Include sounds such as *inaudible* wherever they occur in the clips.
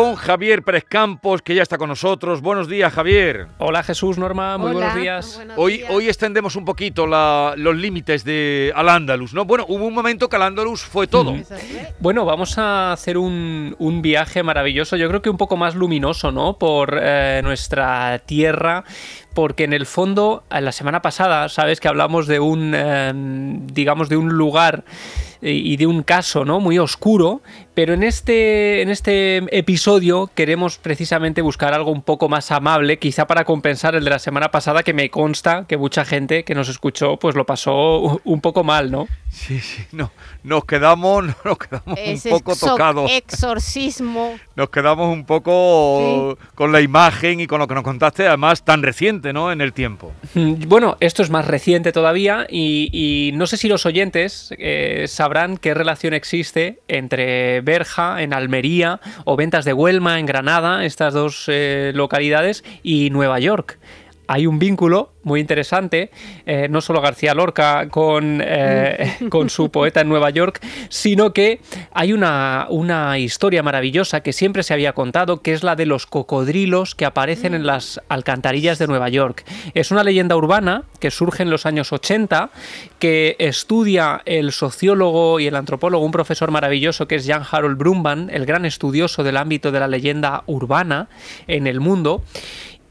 con Javier Pérez Campos, que ya está con nosotros. Buenos días, Javier. Hola Jesús, Norma, muy buenos días. hoy, hoy extendemos un poquito los límites de Al Andalus, ¿no? Bueno, hubo un momento que Al Andalus fue todo. Bueno, vamos a hacer un, viaje maravilloso, yo creo que un poco más luminoso, ¿no? Por eh, nuestra tierra porque en el fondo, la semana pasada, sabes que hablamos de un, eh, digamos, de un lugar y de un caso ¿no? muy oscuro, pero en este, en este episodio queremos precisamente buscar algo un poco más amable, quizá para compensar el de la semana pasada, que me consta que mucha gente que nos escuchó pues lo pasó un poco mal, ¿no? Sí, sí, no, nos quedamos, *laughs* nos quedamos un poco tocados. Exorcismo. Nos quedamos un poco con la imagen y con lo que nos contaste, además tan reciente, ¿no? En el tiempo. Mm, bueno, esto es más reciente todavía y, no sé si los oyentes eh, sabrán qué relación existe entre Berja en Almería o Ventas de Huelma en Granada, estas dos eh, localidades, y Nueva York hay un vínculo muy interesante, eh, no solo García Lorca con, eh, con, su *laughs* poeta en Nueva York, sino que hay una, una, historia maravillosa que siempre se había contado, que es la de los cocodrilos que aparecen en las alcantarillas de Nueva York. Es una leyenda urbana que surge en los años 80, que estudia el sociólogo y el antropólogo, un profesor maravilloso que es Jan Harold Brumban, el gran estudioso del ámbito de la leyenda urbana en el mundo.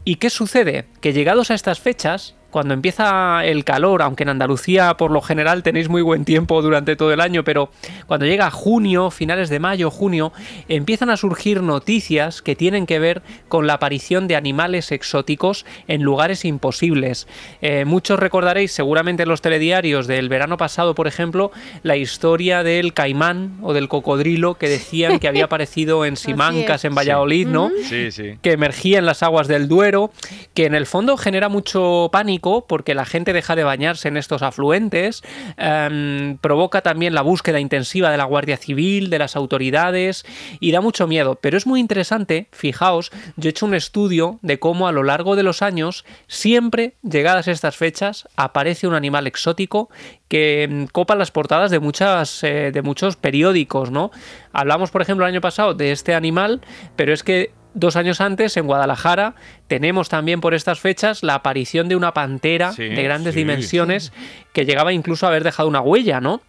¿Y qué sucede? Que llegados a estas fechas, cuando empieza el calor, aunque en Andalucía por lo general tenéis muy buen tiempo durante todo el año, pero cuando llega junio, finales de mayo, junio, empiezan a surgir noticias que tienen que ver con la aparición de animales exóticos en lugares imposibles. Eh, muchos recordaréis seguramente en los telediarios del verano pasado, por ejemplo, la historia del caimán o del cocodrilo que decían que había *laughs* aparecido en Simancas, en Valladolid, ¿no? Sí, sí. Que emergía en las aguas del Duero, que en el fondo genera mucho pánico porque la gente deja de bañarse en estos afluentes, em, provoca también la búsqueda intensiva de la Guardia Civil, de las autoridades y da mucho miedo. Pero es muy interesante, fijaos, yo he hecho un estudio de cómo a lo largo de los años, siempre llegadas estas fechas, aparece un animal exótico que em, copa las portadas de muchas eh, de muchos periódicos, ¿no? Hablamos, por ejemplo, el año pasado de este animal, pero es que dos años antes, en Guadalajara, tenemos también por estas fechas la aparición de una pantera de grandes dimensiones que llegaba incluso a haber dejado una huella, ¿no?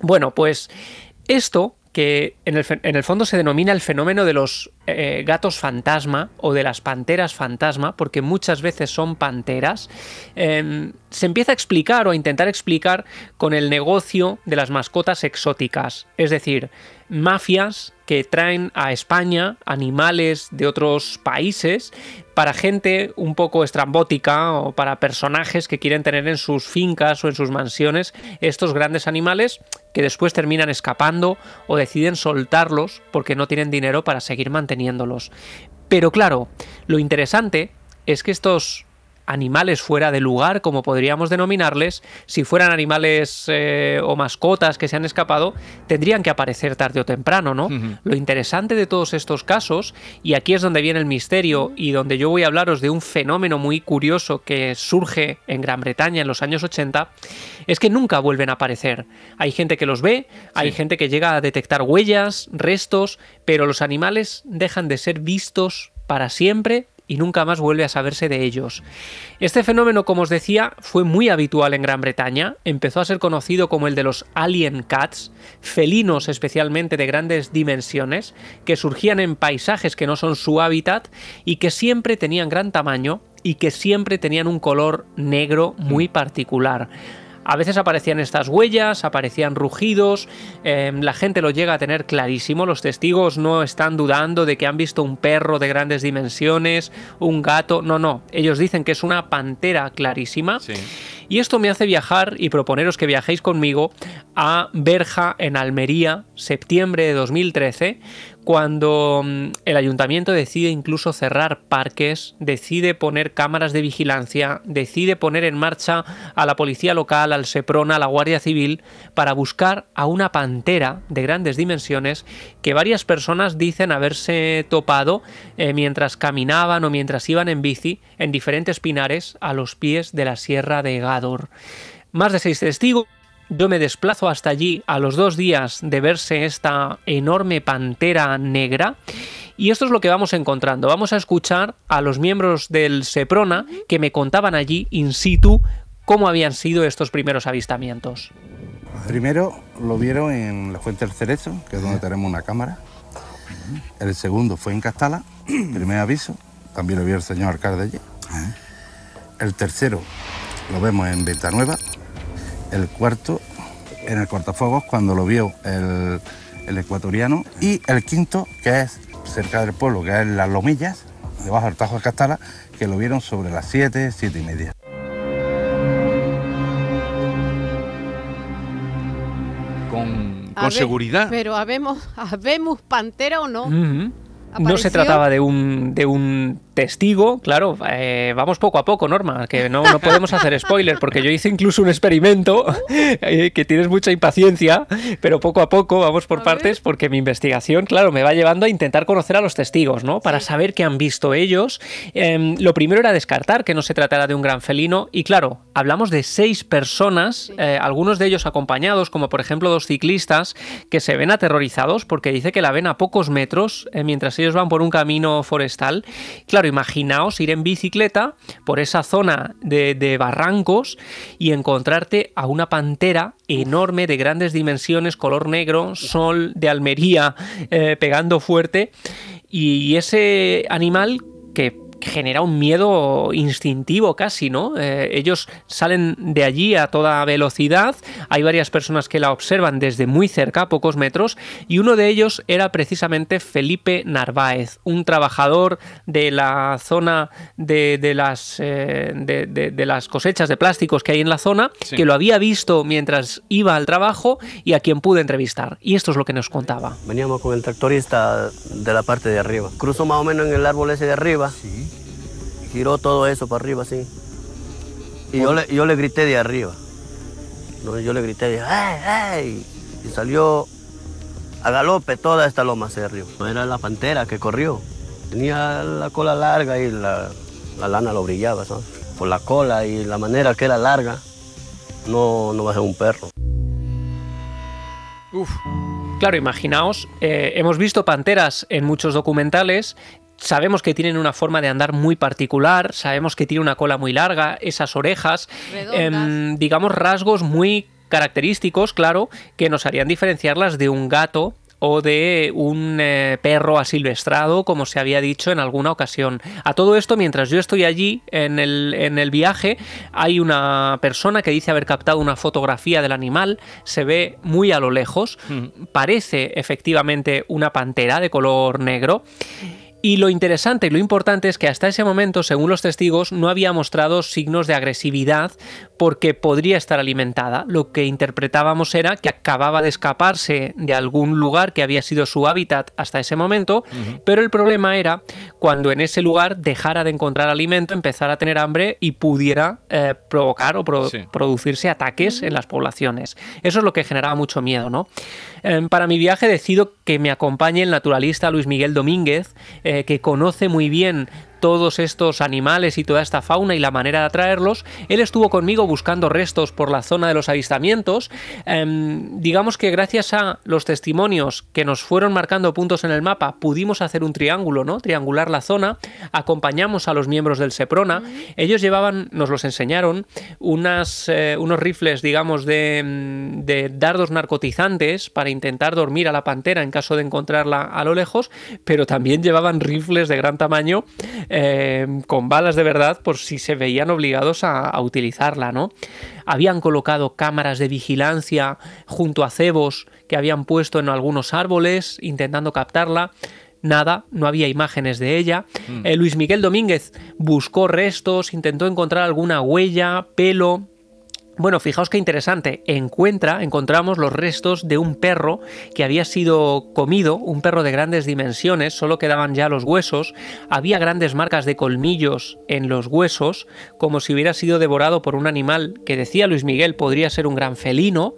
Bueno, pues esto que en el, fondo se denomina el fenómeno de los eh, gatos fantasma o de las panteras fantasma, porque muchas veces son panteras, em, se empieza a explicar o a intentar explicar con el negocio de las mascotas exóticas, es decir, mafias que traen a España animales de otros países para gente un poco estrambótica o para personajes que quieren tener en sus fincas o en sus mansiones estos grandes animales que después terminan escapando o deciden soltarlos porque no tienen dinero para seguir manteniéndolos. Pero claro, lo interesante es que estos animales fuera de lugar, como podríamos denominarles, si fueran animales eh, o mascotas que se han escapado, tendrían que aparecer tarde o temprano, ¿no? Lo interesante de todos estos casos, y aquí es donde viene el misterio y donde yo voy a hablaros de un fenómeno muy curioso que surge en Gran Bretaña en los años 80, es que nunca vuelven a aparecer. Hay gente que los ve, hay gente que llega a detectar huellas, restos, pero los animales dejan de ser vistos para siempre y nunca más vuelve a saberse de ellos. Este fenómeno, como os decía, fue muy habitual en Gran Bretaña, empezó a ser conocido como el de los alien cats, felinos especialmente de grandes dimensiones, que surgían en paisajes que no son su hábitat y que siempre tenían gran tamaño y que siempre tenían un color negro muy particular. A veces aparecían estas huellas, aparecían rugidos, em, la gente lo llega a tener clarísimo, los testigos no están dudando de que han visto un perro de grandes dimensiones, un gato, no, no, ellos dicen que es una pantera clarísima. Y esto me hace viajar y proponeros que viajéis conmigo a Berja en Almería, septiembre de 2013, cuando mm, el ayuntamiento decide incluso cerrar parques, decide poner cámaras de vigilancia, decide poner en marcha a la policía local, al SEPRONA, a la Guardia Civil, para buscar a una pantera de grandes dimensiones que varias personas dicen haberse topado eh, mientras caminaban o mientras iban en bici en diferentes pinares a los pies de la Sierra de Gador. Más de seis testigos Yo me desplazo hasta allí a los dos días de verse esta enorme pantera negra. Y esto es lo que vamos encontrando. Vamos a escuchar a los miembros del Seprona que me contaban allí in situ cómo habían sido estos primeros avistamientos. Primero lo vieron en la Fuente del Cerezo, que es donde tenemos una cámara. El segundo fue en Castala, *clears throat* primer aviso, también lo vio el señor alcalde allí. El tercero lo vemos en Ventanueva. El cuarto en el cortafuegos cuando lo vio el, el ecuatoriano. Y el quinto, que es cerca del pueblo, que es Las Lomillas, debajo del Tajo de Castala, que lo vieron sobre las 7, 7 y media. Con, con seguridad. Pero habemos, habemos pantera o no. No se trataba de un, de un testigo, claro, eh, vamos poco a poco, Norma, que no, no podemos hacer spoilers, porque yo hice incluso un experimento, *laughs* eh, que tienes mucha impaciencia, pero poco a poco vamos por A partes, ver. porque mi investigación, claro, me va llevando a intentar conocer a los testigos, ¿no? Para Sí. saber qué han visto ellos. Em, lo primero era descartar que no se tratara de un gran felino, y claro, hablamos de seis personas, eh, algunos de ellos acompañados, como por ejemplo dos ciclistas, que se ven aterrorizados porque dice que la ven a pocos metros mientras ellos van por un camino forestal. Claro, imaginaos ir en bicicleta por esa zona de, de barrancos y encontrarte a una pantera enorme de grandes dimensiones, color negro, sol de Almería eh, pegando fuerte. Y ese animal que genera un miedo instintivo casi, ¿no? Eh, ellos salen de allí a toda velocidad, hay varias personas que la observan desde muy cerca, a pocos metros, y uno de ellos era precisamente Felipe Narváez, un trabajador de la zona de, de las, eh, de, de- de las cosechas de plásticos que hay en la zona, Sí. que lo había visto mientras iba al trabajo y a quien pude entrevistar. Y esto es lo que nos contaba. Veníamos con el tractorista de la parte de arriba. Cruzó más o menos en el árbol ese de arriba. Giró todo eso para arriba, así. Y yo le, yo le grité de arriba. No, yo le grité, ¡ay, ay! Y salió a galope toda esta loma hacia arriba. Era la pantera que corrió. Tenía la cola larga y la, la lana lo brillaba, ¿sabes? Por la cola y la manera que era larga, no, no va a ser un perro. Uf, Claro, imaginaos, eh, hemos visto panteras en muchos documentales. Sabemos que tienen una forma de andar muy particular, sabemos que tiene una cola muy larga, esas orejas, em, digamos rasgos muy característicos, claro, que nos harían diferenciarlas de un gato o de un eh, perro asilvestrado, como se había dicho en alguna ocasión. A todo esto, mientras yo estoy allí en el, en el viaje, hay una persona que dice haber captado una fotografía del animal, se ve muy a lo lejos, parece efectivamente una pantera de color negro. Y lo interesante y lo importante es que hasta ese momento, según los testigos, no había mostrado signos de agresividad porque podría estar alimentada. Lo que interpretábamos era que acababa de escaparse de algún lugar que había sido su hábitat hasta ese momento, pero el problema era cuando en ese lugar dejara de encontrar alimento, empezara a tener hambre y pudiera eh, provocar o pro- Sí. producirse ataques en las poblaciones. Eso es lo que generaba mucho miedo, ¿no? Em, para mi viaje decido que me acompañe el naturalista Luis Miguel Domínguez, eh, que conoce muy bien todos estos animales y toda esta fauna y la manera de atraerlos. Él estuvo conmigo buscando restos por la zona de los avistamientos. Em, digamos que gracias a los testimonios que nos fueron marcando puntos en el mapa, pudimos hacer un triángulo, ¿no? Triangular la zona. Acompañamos a los miembros del Seprona. Ellos llevaban, nos los enseñaron, unas, eh, unos rifles, digamos, de, de dardos narcotizantes para intentar dormir a la pantera en caso de encontrarla a lo lejos, pero también llevaban rifles de gran tamaño eh, con balas de verdad por si se veían obligados a, a utilizarla, ¿no? Habían colocado cámaras de vigilancia junto a cebos que habían puesto en algunos árboles intentando captarla. Nada, no había imágenes de ella. Eh, Luis Miguel Domínguez buscó restos, intentó encontrar alguna huella, pelo, bueno, fijaos qué interesante. Encuentra, encontramos los restos de un perro que había sido comido, un perro de grandes dimensiones, solo quedaban ya los huesos. Había grandes marcas de colmillos en los huesos, como si hubiera sido devorado por un animal que decía Luis Miguel podría ser un gran felino.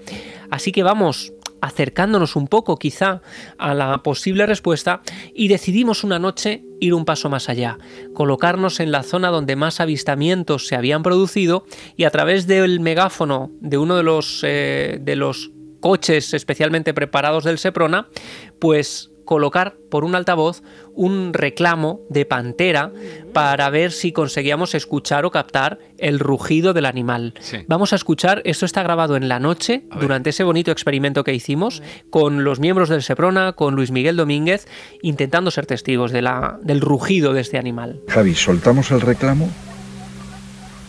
Así que vamos, acercándonos un poco quizá a la posible respuesta y decidimos una noche ir un paso más allá, colocarnos en la zona donde más avistamientos se habían producido y a través del megáfono de uno de los, eh, de los coches especialmente preparados del Seprona, pues colocar por un altavoz un reclamo de pantera para ver si conseguíamos escuchar o captar el rugido del animal. Vamos a escuchar, esto está grabado en la noche, durante ese bonito experimento que hicimos, con los miembros del Seprona, con Luis Miguel Domínguez, intentando ser testigos de la, del rugido de este animal. Javi, soltamos el reclamo,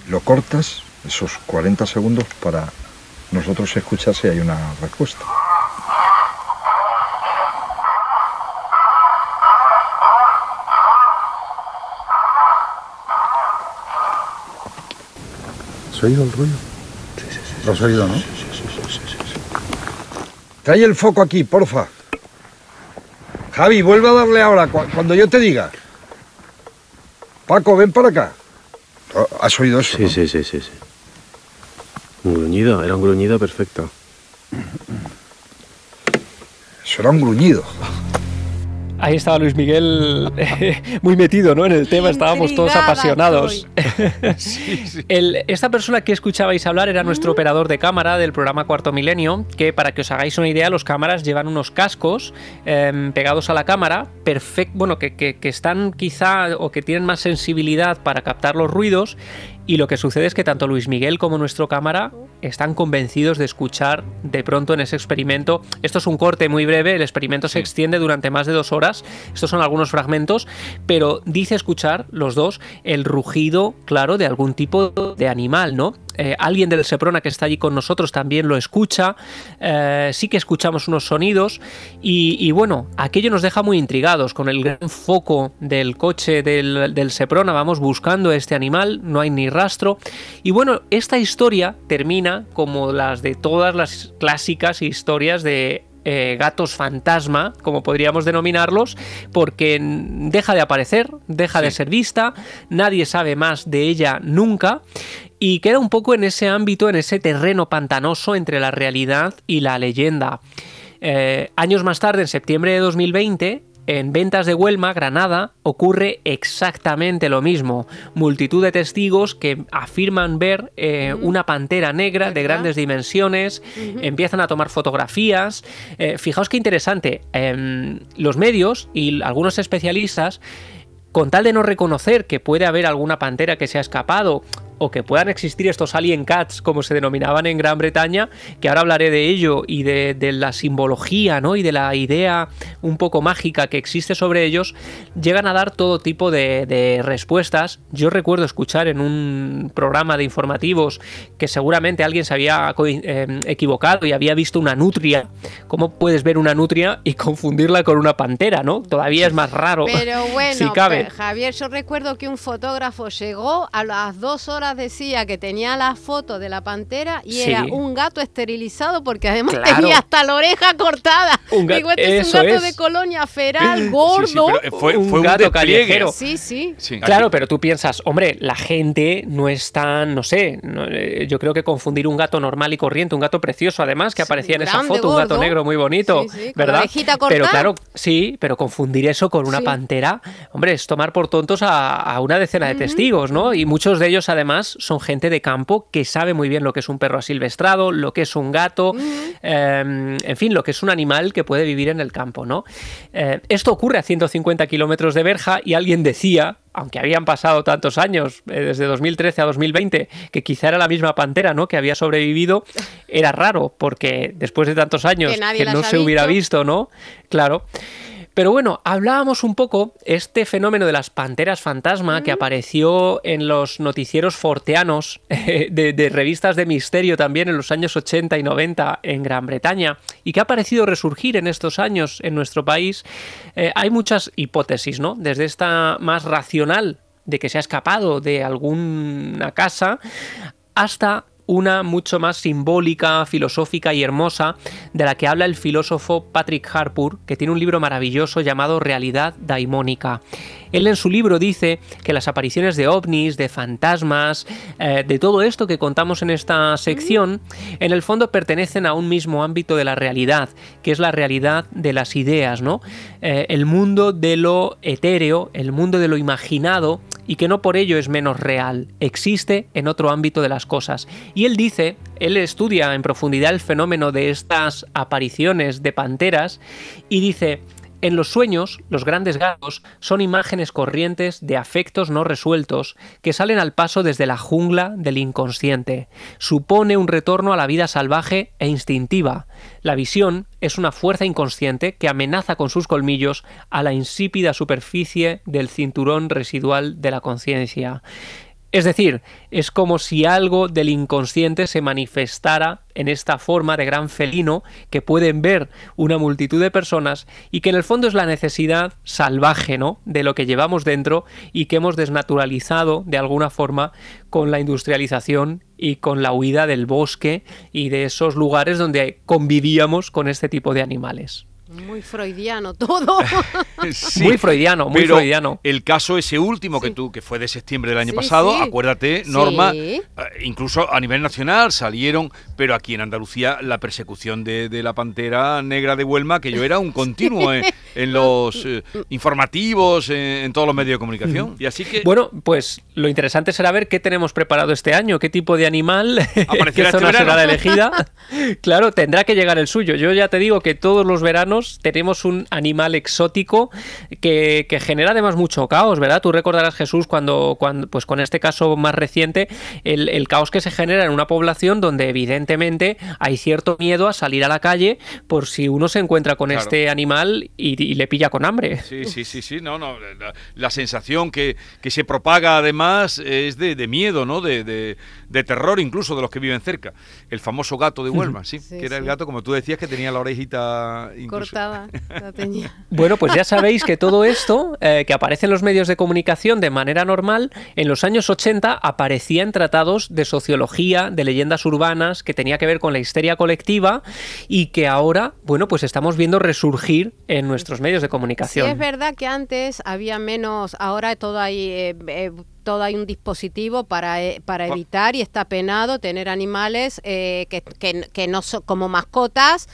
lo cortas, esos 40 segundos, para nosotros escuchar si hay una respuesta. ¿Has oído el ruido? Sí, sí, sí. ¿Lo has oído, no? Sí, sí, sí, sí, sí, sí. Trae el foco aquí, porfa. Javi, vuelve a darle ahora, cu- cuando yo te diga. Paco, ven para acá. ¿Has oído eso? Sí, no? sí, sí, sí, sí. Un gruñido, era un gruñido perfecto. Eso era un gruñido. *laughs* Ahí estaba Luis Miguel *laughs* muy metido ¿no? en el tema, estábamos todos apasionados. *laughs* El- esta persona que escuchabais hablar era nuestro operador de cámara del programa Cuarto Milenio, que para que os hagáis una idea, los cámaras llevan unos cascos em, pegados a la cámara, perfect, bueno, que, que- que están quizá o que tienen más sensibilidad para captar los ruidos. Y lo que sucede es que tanto Luis Miguel como nuestro cámara están convencidos de escuchar de pronto en ese experimento. Esto es un corte muy breve, el experimento se extiende durante más de dos horas. Estos son algunos fragmentos, pero dice escuchar los dos el rugido, claro, de algún tipo de animal, ¿no? Eh, alguien del Seprona que está allí con nosotros también lo escucha. eh, sí que escuchamos unos sonidos. Y, y bueno, aquello nos deja muy intrigados. Con el gran foco del coche del, del Seprona vamos buscando a este animal. No hay ni rastro. Y bueno, esta historia termina como las de todas las clásicas historias de eh, gatos fantasma, como podríamos denominarlos, porque deja de aparecer, deja de ser vista, nadie sabe más de ella nunca y queda un poco en ese ámbito, en ese terreno pantanoso entre la realidad y la leyenda. Eh, años más tarde, en septiembre de 2020, en Ventas de Huelma, Granada, ocurre exactamente lo mismo. Multitud de testigos que afirman ver eh, una pantera negra de grandes dimensiones, empiezan a tomar fotografías. Eh, fijaos qué interesante, em, los medios y algunos especialistas con tal de no reconocer que puede haber alguna pantera que se ha escapado o que puedan existir estos alien cats como se denominaban en Gran Bretaña, que ahora hablaré de ello y de, de la simbología ¿no? y de la idea un poco mágica que existe sobre ellos, llegan a dar todo tipo de, de respuestas. Yo recuerdo escuchar en un programa de informativos que seguramente alguien se había eh, equivocado y había visto una nutria. ¿Cómo puedes ver una nutria y confundirla con una pantera? ¿no? Todavía es más raro. Pero *laughs* bueno, si cabe. Javier, yo recuerdo que un fotógrafo llegó, a las dos horas decía que tenía la foto de la pantera y Sí. era un gato esterilizado porque además Claro. tenía hasta la oreja cortada. Un Digo, este es un eso gato es. de colonia feral, Sí, sí, gordo. fue, Un fue un gato callejero. Sí, sí. Sí. Claro, pero tú piensas, hombre, la gente no es tan, no sé, no, eh, yo creo que confundir un gato normal y corriente, un gato precioso además, que Sí, aparecía en esa foto, un gato negro muy bonito, Sí, sí, con la ¿verdad? Pero claro, sí, pero confundir eso con una Sí. pantera, hombre, es tomar por tontos a, a una decena de testigos, ¿no? Y muchos de ellos además son gente de campo que sabe muy bien lo que es un perro asilvestrado, lo que es un gato, eh, en fin, lo que es un animal que puede vivir en el campo, ¿no? Eh, esto ocurre a 150 kilómetros de Berja y alguien decía, aunque habían pasado tantos años, eh, desde 2013 a 2020, que quizá era la misma pantera, ¿no? Que había sobrevivido, era raro, porque después de tantos años Que no se hubiera visto. visto, ¿no? Claro. Pero bueno, hablábamos un poco este fenómeno de las panteras fantasma que apareció en los noticieros forteanos eh, de, de revistas de misterio también en los años 80 y 90 en Gran Bretaña y que ha parecido resurgir en estos años en nuestro país. Eh, hay muchas hipótesis, ¿no? Desde esta más racional de que se ha escapado de alguna casa hasta una mucho más simbólica, filosófica y hermosa, de la que habla el filósofo Patrick Harpur, que tiene un libro maravilloso llamado Realidad Daimónica. Él en su libro dice que las apariciones de ovnis, de fantasmas, eh, de todo esto que contamos en esta sección, en el fondo pertenecen a un mismo ámbito de la realidad, que es la realidad de las ideas, ¿no? Eh, el mundo de lo etéreo, el mundo de lo imaginado, y que no por ello es menos real, existe en otro ámbito de las cosas. Y él dice, él estudia en profundidad el fenómeno de estas apariciones de panteras y dice, en los sueños, los grandes gatos son imágenes corrientes de afectos no resueltos que salen al paso desde la jungla del inconsciente. Supone un retorno a la vida salvaje e instintiva. La visión es una fuerza inconsciente que amenaza con sus colmillos a la insípida superficie del cinturón residual de la conciencia. Es decir, es como si algo del inconsciente se manifestara en esta forma de gran felino que pueden ver una multitud de personas y que en el fondo es la necesidad salvaje, ¿no? de lo que llevamos dentro y que hemos desnaturalizado de alguna forma con la industrialización y con la huida del bosque y de esos lugares donde convivíamos con este tipo de animales. Muy freudiano todo. *laughs* Sí, muy freudiano, muy pero freudiano. El caso ese último que Sí. tú, que fue de septiembre del año Sí, pasado, sí. acuérdate, Norma, Sí. eh, incluso a nivel nacional salieron, pero aquí en Andalucía la persecución de, de la pantera negra de Huelma, que yo era un *laughs* continuo en, en los eh, informativos, en, en todos los medios de comunicación. Y así que Bueno, pues lo interesante será ver qué tenemos preparado este año, qué tipo de animal, *laughs* qué este zona verano. será la elegida. claro, tendrá que llegar el suyo. Yo ya te digo que todos los veranos tenemos un animal exótico que, que genera además mucho caos, ¿verdad? Tú recordarás, Jesús, cuando, cuando pues con este caso más reciente, el, el caos que se genera en una población donde evidentemente hay cierto miedo a salir a la calle por si uno se encuentra con Claro. este animal y, y le pilla con hambre. Sí, sí, sí, sí, no, no, la, la sensación que, que se propaga además es de, de miedo, ¿no? De, de- de terror incluso de los que viven cerca. El famoso gato de *laughs* Huelma, sí, Sí, que era el gato, como tú decías, que tenía la orejita incluso. Cortada, la tenía. *laughs* Bueno, pues ya sabéis que todo esto, eh, que aparece en los medios de comunicación de manera normal, en los años 80 aparecía en tratados de sociología, de leyendas urbanas, que tenía que ver con la histeria colectiva y que ahora, bueno, pues estamos viendo resurgir en nuestros medios de Sí, comunicación. es verdad que antes había menos, ahora todo hay, eh, eh, todo hay un dispositivo para, eh, para Pa- evitar y está penado tener animales eh, que, que- que no son como mascotas.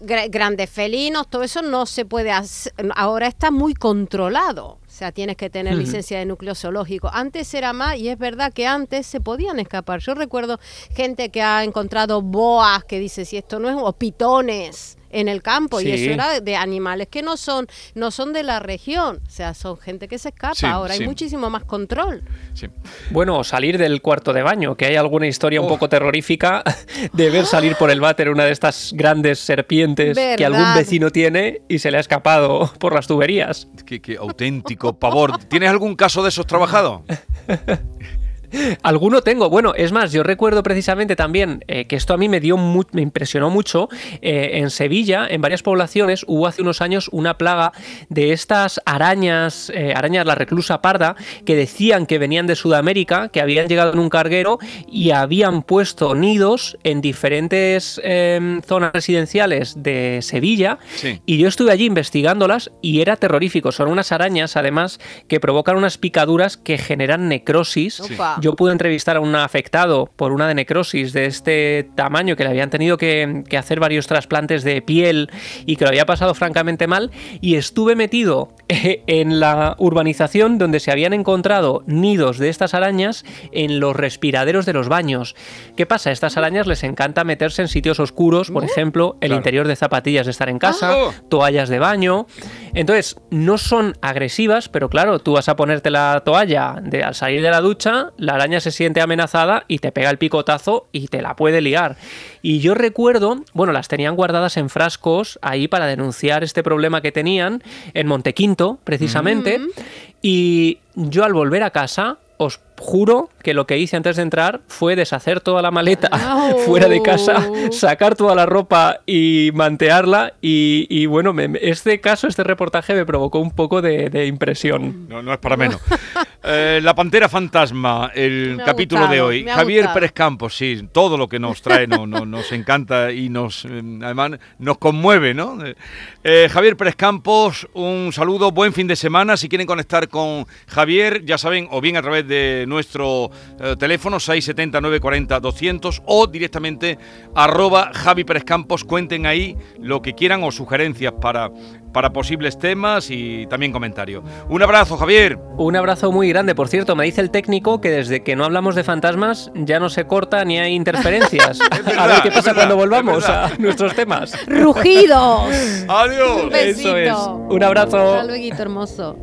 Gra- Grandes felinos, todo eso no se puede hacer. Ahora está muy controlado. O sea, tienes que tener licencia de núcleo zoológico. Antes era más, y es verdad que antes se podían escapar. Yo recuerdo gente que ha encontrado boas que dice si esto no es, o pitones en el campo, y eso era de animales que no son, no son de la región. O sea, son gente que se escapa. Sí, Ahora sí. hay muchísimo más control. Sí. Bueno, salir del cuarto de baño, que hay alguna historia un Oh. poco terrorífica de ver salir por el váter una de estas grandes serpientes que algún vecino tiene y se le ha escapado por las tuberías. Qué, qué auténtico pavor. ¿Tienes algún caso de esos trabajados? *laughs* *laughs* Alguno tengo. Bueno, es más, yo recuerdo precisamente también eh, que esto a mí me dio mu- me impresionó mucho. Eh, en Sevilla, en varias poblaciones, hubo hace unos años una plaga de estas arañas, eh, arañas la reclusa parda, que decían que venían de Sudamérica, que habían llegado en un carguero y habían puesto nidos en diferentes em, zonas residenciales de Sevilla. Sí. Y yo estuve allí investigándolas y era terrorífico. Son unas arañas, además, que provocan unas picaduras que generan necrosis. Yo pude entrevistar a un afectado por una de necrosis de este tamaño que le habían tenido que, que hacer varios trasplantes de piel y que lo había pasado francamente mal. Y estuve metido *laughs* en la urbanización donde se habían encontrado nidos de estas arañas en los respiraderos de los baños. ¿Qué pasa? A estas arañas les encanta meterse en sitios oscuros, por ejemplo, el Claro. interior de zapatillas de estar en casa, Ah. toallas de baño. Entonces, no son agresivas, pero claro, tú vas a ponerte la toalla de, al salir de la ducha, la araña se siente amenazada y te pega el picotazo y te la puede liar. Y yo recuerdo, bueno, las tenían guardadas en frascos ahí para denunciar este problema que tenían en Montequinto, precisamente. Y yo al volver a casa, os juro que lo que hice antes de entrar fue deshacer toda la maleta *laughs* No. *laughs* fuera de casa, sacar toda la ropa y mantearla. Y, y bueno, me- este caso, este reportaje me provocó un poco de, de impresión. No, no es para menos. Eh, la Pantera Fantasma, el Me capítulo de hoy. Javier gustado. Pérez Campos, sí, todo lo que nos trae no, no- nos encanta y nos eh, además nos conmueve, ¿no? Eh, Javier Pérez Campos, un saludo, buen fin de semana. Si quieren conectar con Javier, ya saben, o bien a través de nuestro eh, teléfono 670 940 200 o directamente arroba Javi Pérez Campos, cuenten ahí lo que quieran o sugerencias para, para posibles temas y también comentarios. Un abrazo, Javier. Un abrazo muy grande. Por cierto, me dice el técnico que desde que no hablamos de fantasmas ya no se corta ni hay interferencias. *laughs* a ver qué pasa verdad, cuando volvamos a nuestros temas. ¡Rugidos! Adiós. Un Eso es. besito. Un abrazo. Hasta luego, hermoso.